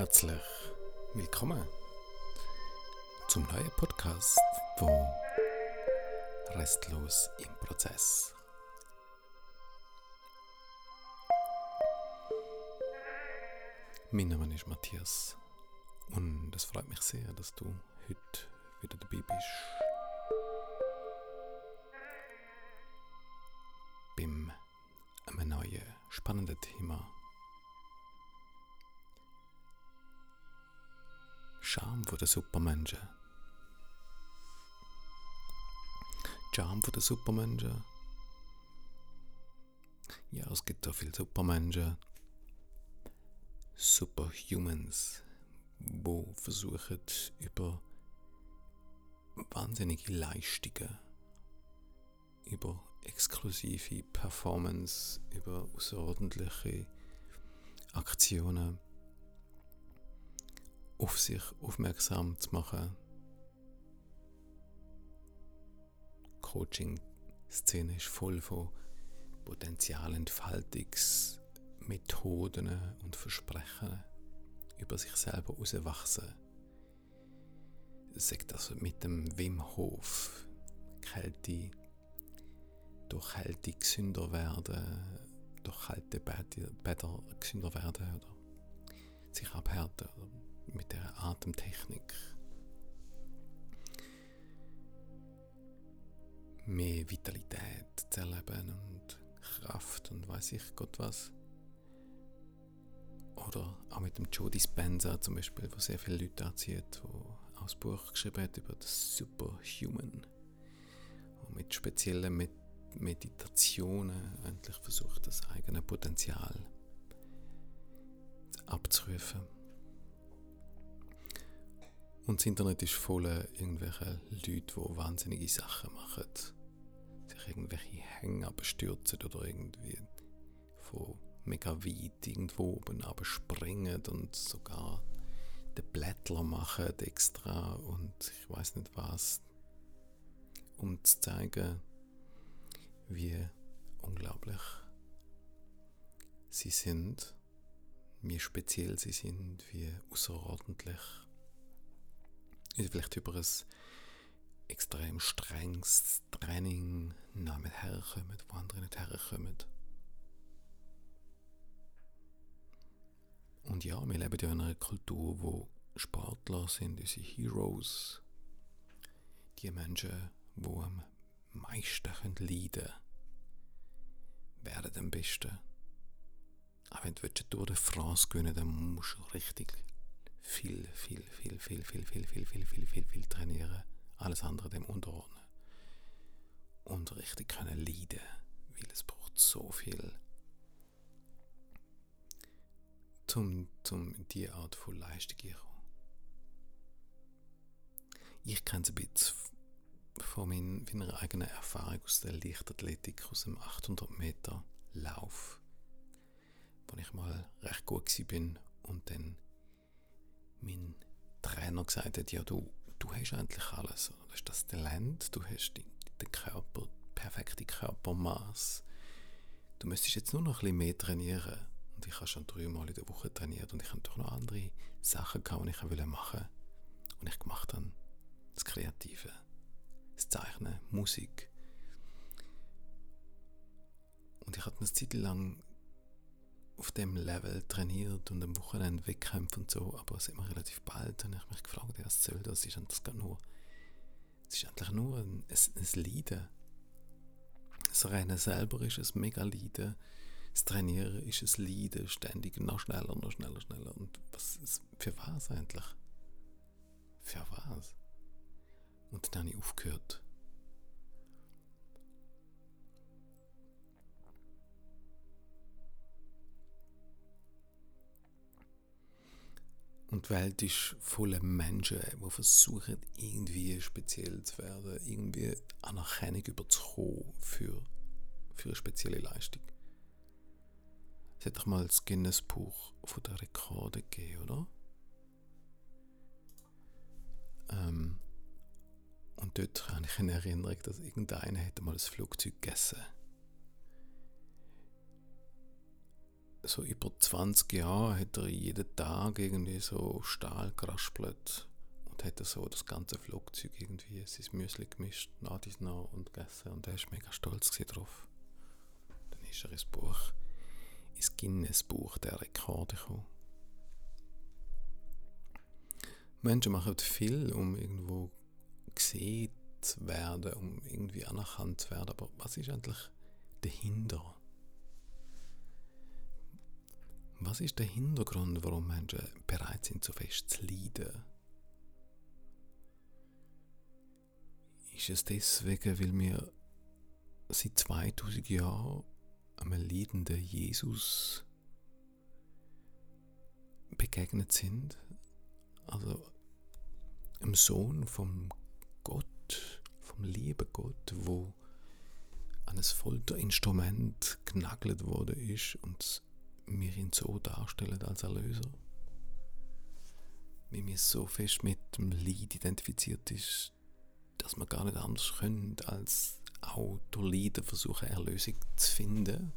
Herzlich willkommen zum neuen Podcast von Restlos im Prozess. Mein Name ist Matthias und es freut mich sehr, dass du heute wieder dabei bist. Charme der Supermenschen. Charme von der Supermenschen. Ja, es gibt so viele Supermenschen. Superhumans, wo versuchen über wahnsinnige Leistungen, über exklusive Performance, über außerordentliche Aktionen auf sich aufmerksam zu machen. Coaching-Szene ist voll von Potenzialentfaltungsmethoden und Versprechen über sich selber herauswachsen. Sagt das mit dem Wim Hof, Kälte, durch Kälte gesünder werden, durch kalte Bäder gesünder werden oder sich abhärten oder mit der Atemtechnik mehr Vitalität zu erleben und Kraft und weiß ich Gott was. Oder auch mit dem Joe Dispenza zum Beispiel, wo sehr viele Leute anzieht, wo auch das Buch geschrieben hat über das Superhuman. Und mit speziellen Met Meditationen endlich versucht, das eigene Potenzial abzurufen. Und das Internet ist voller irgendwelcher Leute, die wahnsinnige Sachen machen. Sich irgendwelche Hänge bestürzen oder irgendwie von mega weit irgendwo oben springen und sogar den Blättler machen extra und ich weiß nicht was, um zu zeigen, wie unglaublich sie sind, wie speziell sie sind, wie außerordentlich vielleicht über ein extrem strenges Training nicht herkommen, wo andere nicht herkommen. Und ja, wir leben ja in einer Kultur, wo Sportler sind unsere Heroes. Die Menschen, die am meisten leiden können, werden am besten. Auch wenn du Tour de France gewinnen dann musst du richtig viel, viel, viel, viel, viel, viel, viel, viel, viel, viel, viel trainieren. Alles andere dem unterordnen. Und richtig können leiden, weil es braucht so viel, zum, zum diese Art von Leistung kommen. Ich kenne es ein bisschen von meiner eigenen Erfahrung aus der Leichtathletik, aus dem 800 Meter Lauf, wo ich mal recht gut war und dann mein Trainer gesagt hat, ja du, du hast eigentlich alles. Du hast das Talent, du hast den Körper, perfekte Körpermaß. Du müsstest jetzt nur noch ein bisschen mehr trainieren. Und ich habe schon dreimal in der Woche trainiert und ich habe doch noch andere Sachen gehabt, die ich machen wollte. Und ich gemacht habe das Kreative, das Zeichnen, Musik. Und ich hatte eine Zeit lang auf dem Level trainiert und am Wochenende Wettkämpfe und so, aber es immer relativ bald habe ich mich gefragt, was soll das? Ist das gar nur, es ist eigentlich nur ein, ein, ein Leiden. Das Rennen selber ist ein mega Leiden. Das Trainieren ist ein Leiden, ständig noch schneller, noch schneller, schneller. Und was, für was eigentlich? Für was? Und dann habe ich aufgehört Und die Welt ist voller Menschen, die versuchen, irgendwie speziell zu werden, irgendwie Anerkennung überzukommen für, für eine spezielle Leistung. Es hat doch mal das Guinness-Buch der Rekorde gegeben, oder? Ähm, und dort habe ich in Erinnerung, dass irgendeiner hätte mal ein Flugzeug gegessen. Ein so über 20 Jahren hat er jeden Tag irgendwie so Stahl geraspelt und hat so das ganze Flugzeug irgendwie sein Müsli gemischt, nach dies nach und gegessen und er ist mega stolz drauf. Dann ist er ins Buch, ins Guinness-Buch der Rekorde gekommen. Menschen machen viel, um irgendwo gesehen zu werden, um irgendwie anerkannt zu werden, aber was ist eigentlich dahinter? Was ist der Hintergrund, warum Menschen bereit sind, so fest zu leiden? Ist es deswegen, weil wir seit 2000 Jahren einem leidenden Jesus begegnet sind? Also einem Sohn vom Gott, vom lieben Gott, wo an ein Folterinstrument genagelt wurde ist und wir ihn so darstellen als Erlöser. Wie mir so fest mit dem Leid identifiziert ist, dass man gar nicht anders können, als auch durch Leiden versuchen, Erlösung zu finden.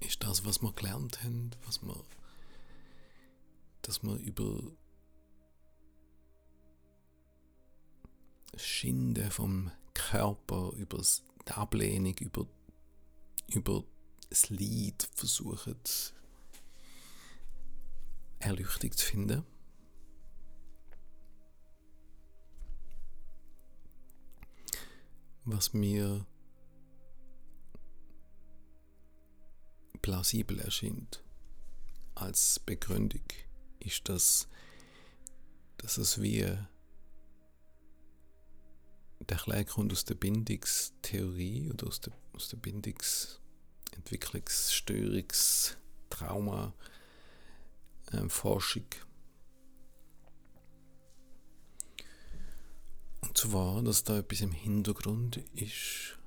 Ist das, was wir gelernt haben, was wir, dass wir über das Schinden vom Körper, über die Ablehnung, über, über das Leid versuchen, Erleuchtung zu finden. Was mir plausibel erscheint als Begründung, ist, dass, dass es wie der kommt aus der Bindungstheorie oder aus der, aus der Bindungs- Entwicklungsstörungs-, Trauma, ähm, Forschung. Und zwar, dass da etwas im Hintergrund ist,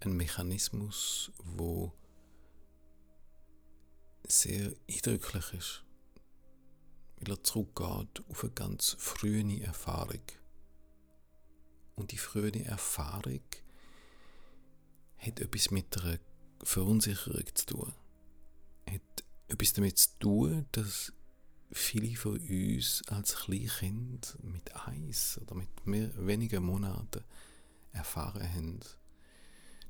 ein Mechanismus, wo sehr eindrücklich ist, weil er zurückgeht auf eine ganz frühe Erfahrung. Und die frühe Erfahrung hat etwas mit einer Verunsicherung zu tun. Hat etwas damit zu tun, dass viele von uns als Kleinkind mit eins oder mit mehr, wenigen Monaten erfahren haben,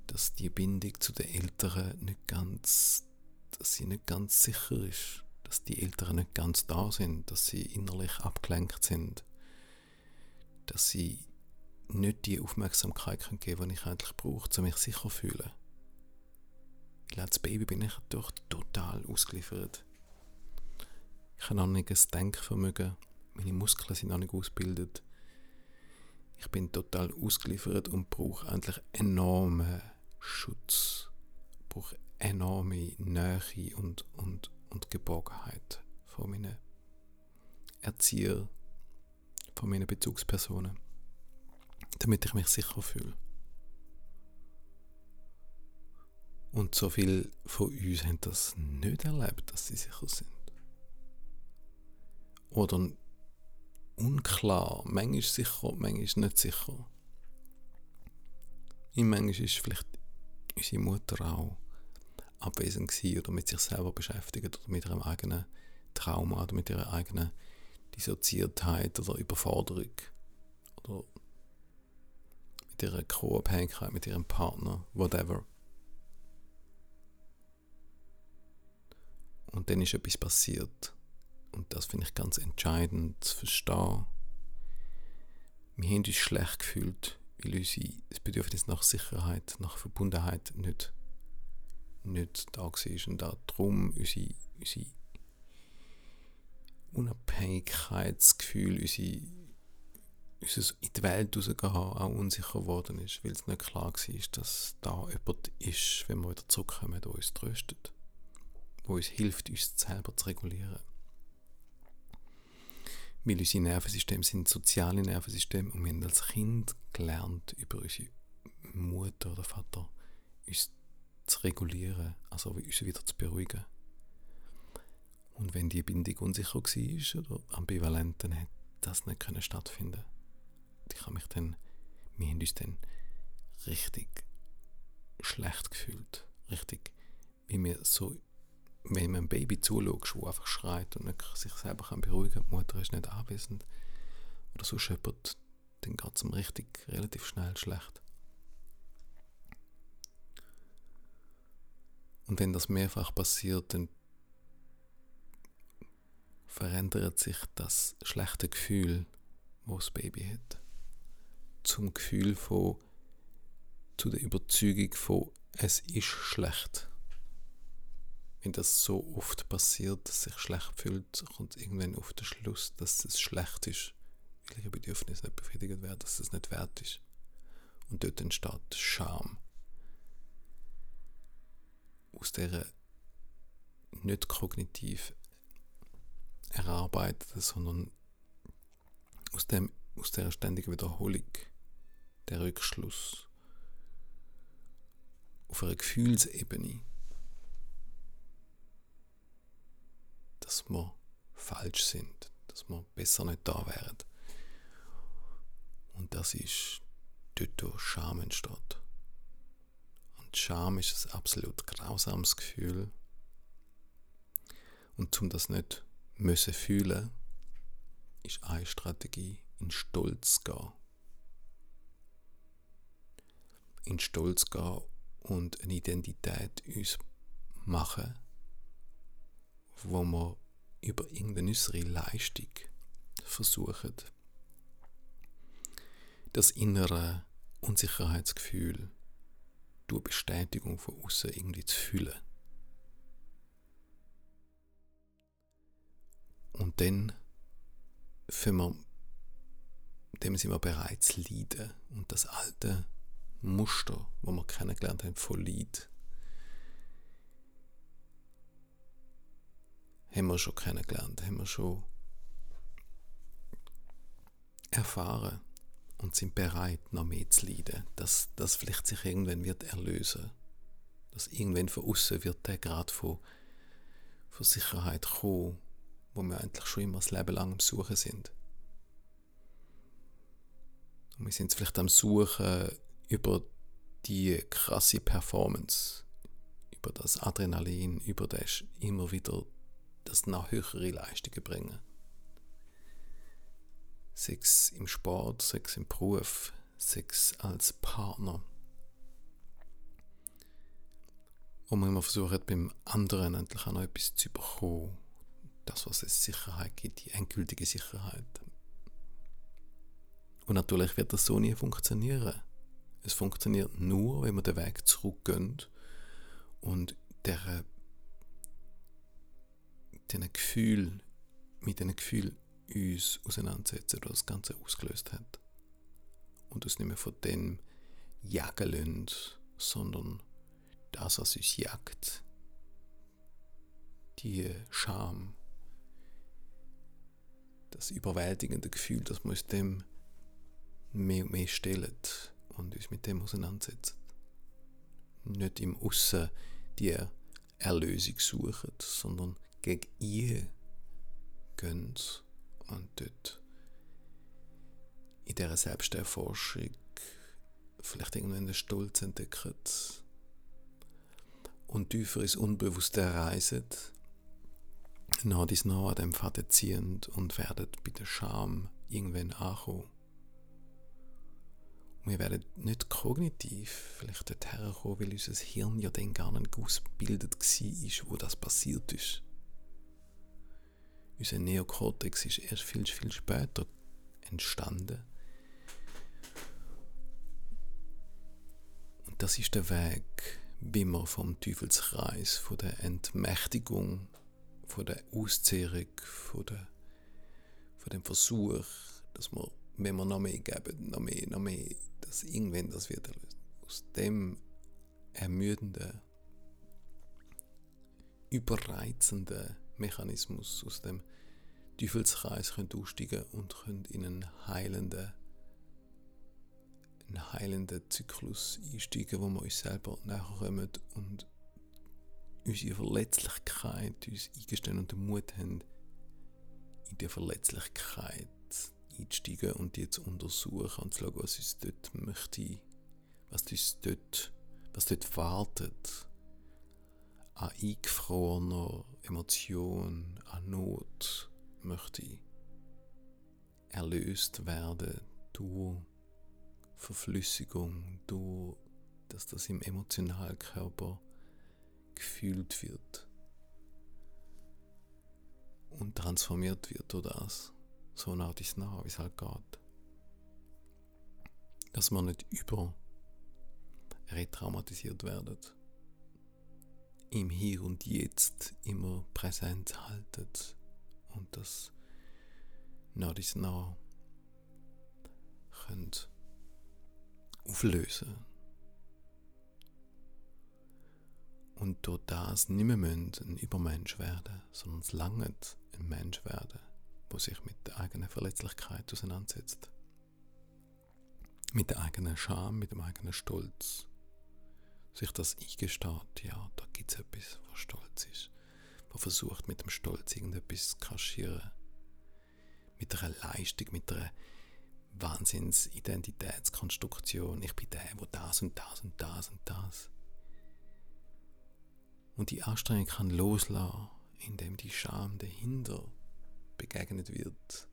dass die Bindung zu den Eltern nicht ganz, dass sie nicht ganz sicher ist, dass die Eltern nicht ganz da sind, dass sie innerlich abgelenkt sind, dass sie nicht die Aufmerksamkeit geben können, die ich eigentlich brauche, um mich sicher zu fühlen. Weil als Baby bin ich doch total ausgeliefert. Ich habe noch nicht ein Denkvermögen, meine Muskeln sind noch nicht ausgebildet. Ich bin total ausgeliefert und brauche eigentlich enormen Schutz. Ich brauche enorme Nähe und, und, und Geborgenheit von meinen Erziehern, von meinen Bezugspersonen damit ich mich sicher fühle. Und so viele von uns haben das nicht erlebt, dass sie sicher sind. Oder unklar, manchmal sicher, manchmal nicht sicher. In manchmal ist vielleicht unsere Mutter auch abwesend gewesen oder mit sich selber beschäftigt oder mit ihrem eigenen Trauma oder mit ihrer eigenen Dissoziiertheit oder Überforderung oder mit ihrer Co-Abhängigkeit, mit ihrem Partner, whatever. Und dann ist etwas passiert. Und das finde ich ganz entscheidend zu verstehen. Wir haben uns schlecht gefühlt, weil unser Bedürfnis nach Sicherheit, nach Verbundenheit nicht, nicht da war. Und darum unsere, unsere Unabhängigkeitsgefühl, unsere unser in die Welt rausgehen auch unsicher geworden ist, weil es nicht klar war, dass da jemand ist, wenn wir wieder zurückkommen, der uns tröstet, der uns hilft, uns selber zu regulieren. Weil unsere Nervensysteme sind soziale Nervensysteme und wir haben als Kind gelernt, über unsere Mutter oder Vater uns zu regulieren, also uns wieder zu beruhigen. Und wenn die Bindung unsicher war oder ambivalent, dann hat das nicht stattfinden ich habe mich dann, wir haben uns dann richtig schlecht gefühlt. mir so, wenn man ein Baby zuschaut, das einfach schreit und sich selber kann beruhigen kann, die Mutter ist nicht anwesend oder so scheppert, dann geht es ihm richtig relativ schnell schlecht. Und wenn das mehrfach passiert, dann verändert sich das schlechte Gefühl, wo das Baby hat, zum Gefühl von, zu der Überzeugung von, es ist schlecht. Wenn das so oft passiert, dass sich schlecht fühlt, kommt irgendwann auf den Schluss, dass es schlecht ist, weil ihre Bedürfnisse nicht befriedigt werden, dass es nicht wert ist. Und dort entsteht Scham. Aus dieser nicht kognitiv erarbeiteten, sondern aus, dem, aus der ständigen Wiederholung, der Rückschluss auf einer Gefühlsebene, dass wir falsch sind, dass wir besser nicht da wären. Und das ist dort, wo Scham entsteht. Und Scham ist ein absolut grausames Gefühl. Und um das nicht müssen fühlen, ist eine Strategie, in Stolz gehen. In Stolz gehen und eine Identität uns machen, wo wir über irgendeine unsere Leistung versuchen, das innere Unsicherheitsgefühl durch Bestätigung von außen irgendwie zu fühlen. Und dann wir, dem sind wir bereit zu leiden und das alte Muster, wo wir kennengelernt haben von Leid, haben wir schon kennengelernt, haben wir schon erfahren und sind bereit, noch mehr zu leiden, dass das vielleicht sich irgendwann wird erlösen, dass irgendwann von außen wird der Grad von, von Sicherheit kommen, wo wir eigentlich schon immer das Leben lang am Suchen sind. Und wir sind vielleicht am Suchen über die krasse Performance, über das Adrenalin, über das immer wieder das nach höhere Leistungen bringen. Sex im Sport, Sex im Beruf, Sex als Partner. Und man immer versucht, beim anderen endlich auch noch etwas zu bekommen, das, was es Sicherheit gibt, die endgültige Sicherheit. Und natürlich wird das so nie funktionieren. Es funktioniert nur, wenn wir den Weg zurückgehen und diesen Gefühl, mit diesen Gefühl uns auseinandersetzen, was das Ganze ausgelöst hat. Und uns nicht mehr von dem jagen lassen, sondern das, was uns jagt, die Scham, das überwältigende Gefühl, dass wir uns dem mehr und mehr stellen und uns mit dem auseinandersetzen. Nicht im Aussen die Erlösung suchen, sondern gegen ihr gehen und dort in dieser Selbsterforschung vielleicht irgendwann den Stolz entdecken und tiefer ins Unbewusste reisen nach dies nach an dem Faden ziehend und werdet bei der Scham irgendwann ankommen. Wir werden nicht kognitiv vielleicht dorthin kommen, weil unser Hirn ja dann gar nicht ausgebildet war, wo das passiert ist. Unser Neokortex ist erst viel, viel später entstanden. Und das ist der Weg, wie man vom Teufelskreis, von der Entmächtigung von der Auszehrung, von, der, von dem Versuch, dass wir, wenn wir noch mehr geben, noch mehr, noch mehr, dass irgendwann das wird erlöst. Aus dem ermüdenden, überreizenden Mechanismus, aus dem Teufelskreis können aussteigen und können in einen heilenden, einen heilenden Zyklus einsteigen, wo wir uns selber näher kommen und unsere Verletzlichkeit uns eingestehen und den Mut haben, in die Verletzlichkeit einzusteigen und die zu untersuchen und zu schauen, was uns dort möchte, was uns dort, was dort wartet an eingefrorener Emotion, an Not möchte erlöst werden durch Verflüssigung, durch dass das im Emotionalkörper gefühlt wird und transformiert wird durch das. So nah ist nah, wie es halt geht. Dass man nicht über retraumatisiert werden. Im Hier und Jetzt immer präsent haltet und das nah ist nah könnt auflösen. Und durch das nicht mehr ein Übermensch werden, sondern es langt ein Mensch werden, der sich mit der eigenen Verletzlichkeit auseinandersetzt. Mit der eigenen Scham, mit dem eigenen Stolz. Sich das eingesteht, ja, da gibt es etwas, was stolz ist. Was versucht mit dem Stolz irgendetwas zu kaschieren. Mit einer Leistung, mit einer Wahnsinnsidentitätskonstruktion. Ich bin der, wo das und das und das und das und die Anstrengung kann loslassen, indem die Scham dahinter begegnet wird.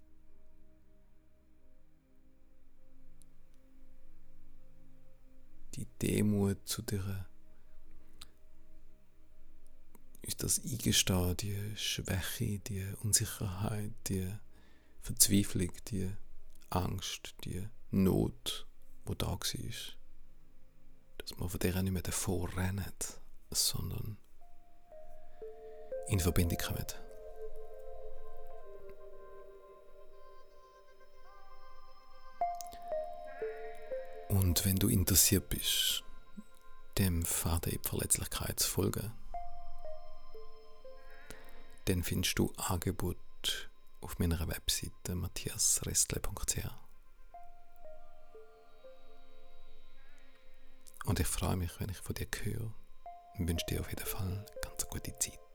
Die Demut zu der ist das Eingestehen, die Schwäche, die Unsicherheit, die Verzweiflung, die Angst, die Not, wo da war. Dass man von der nicht mehr davor rennt, sondern in Verbindung kommen. Und wenn du interessiert bist, dem Faden in Verletzlichkeit zu folgen, dann findest du Angebot auf meiner Webseite matthiasrestle.ch. Und ich freue mich, wenn ich von dir höre und wünsche dir auf jeden Fall ganz gute Zeit.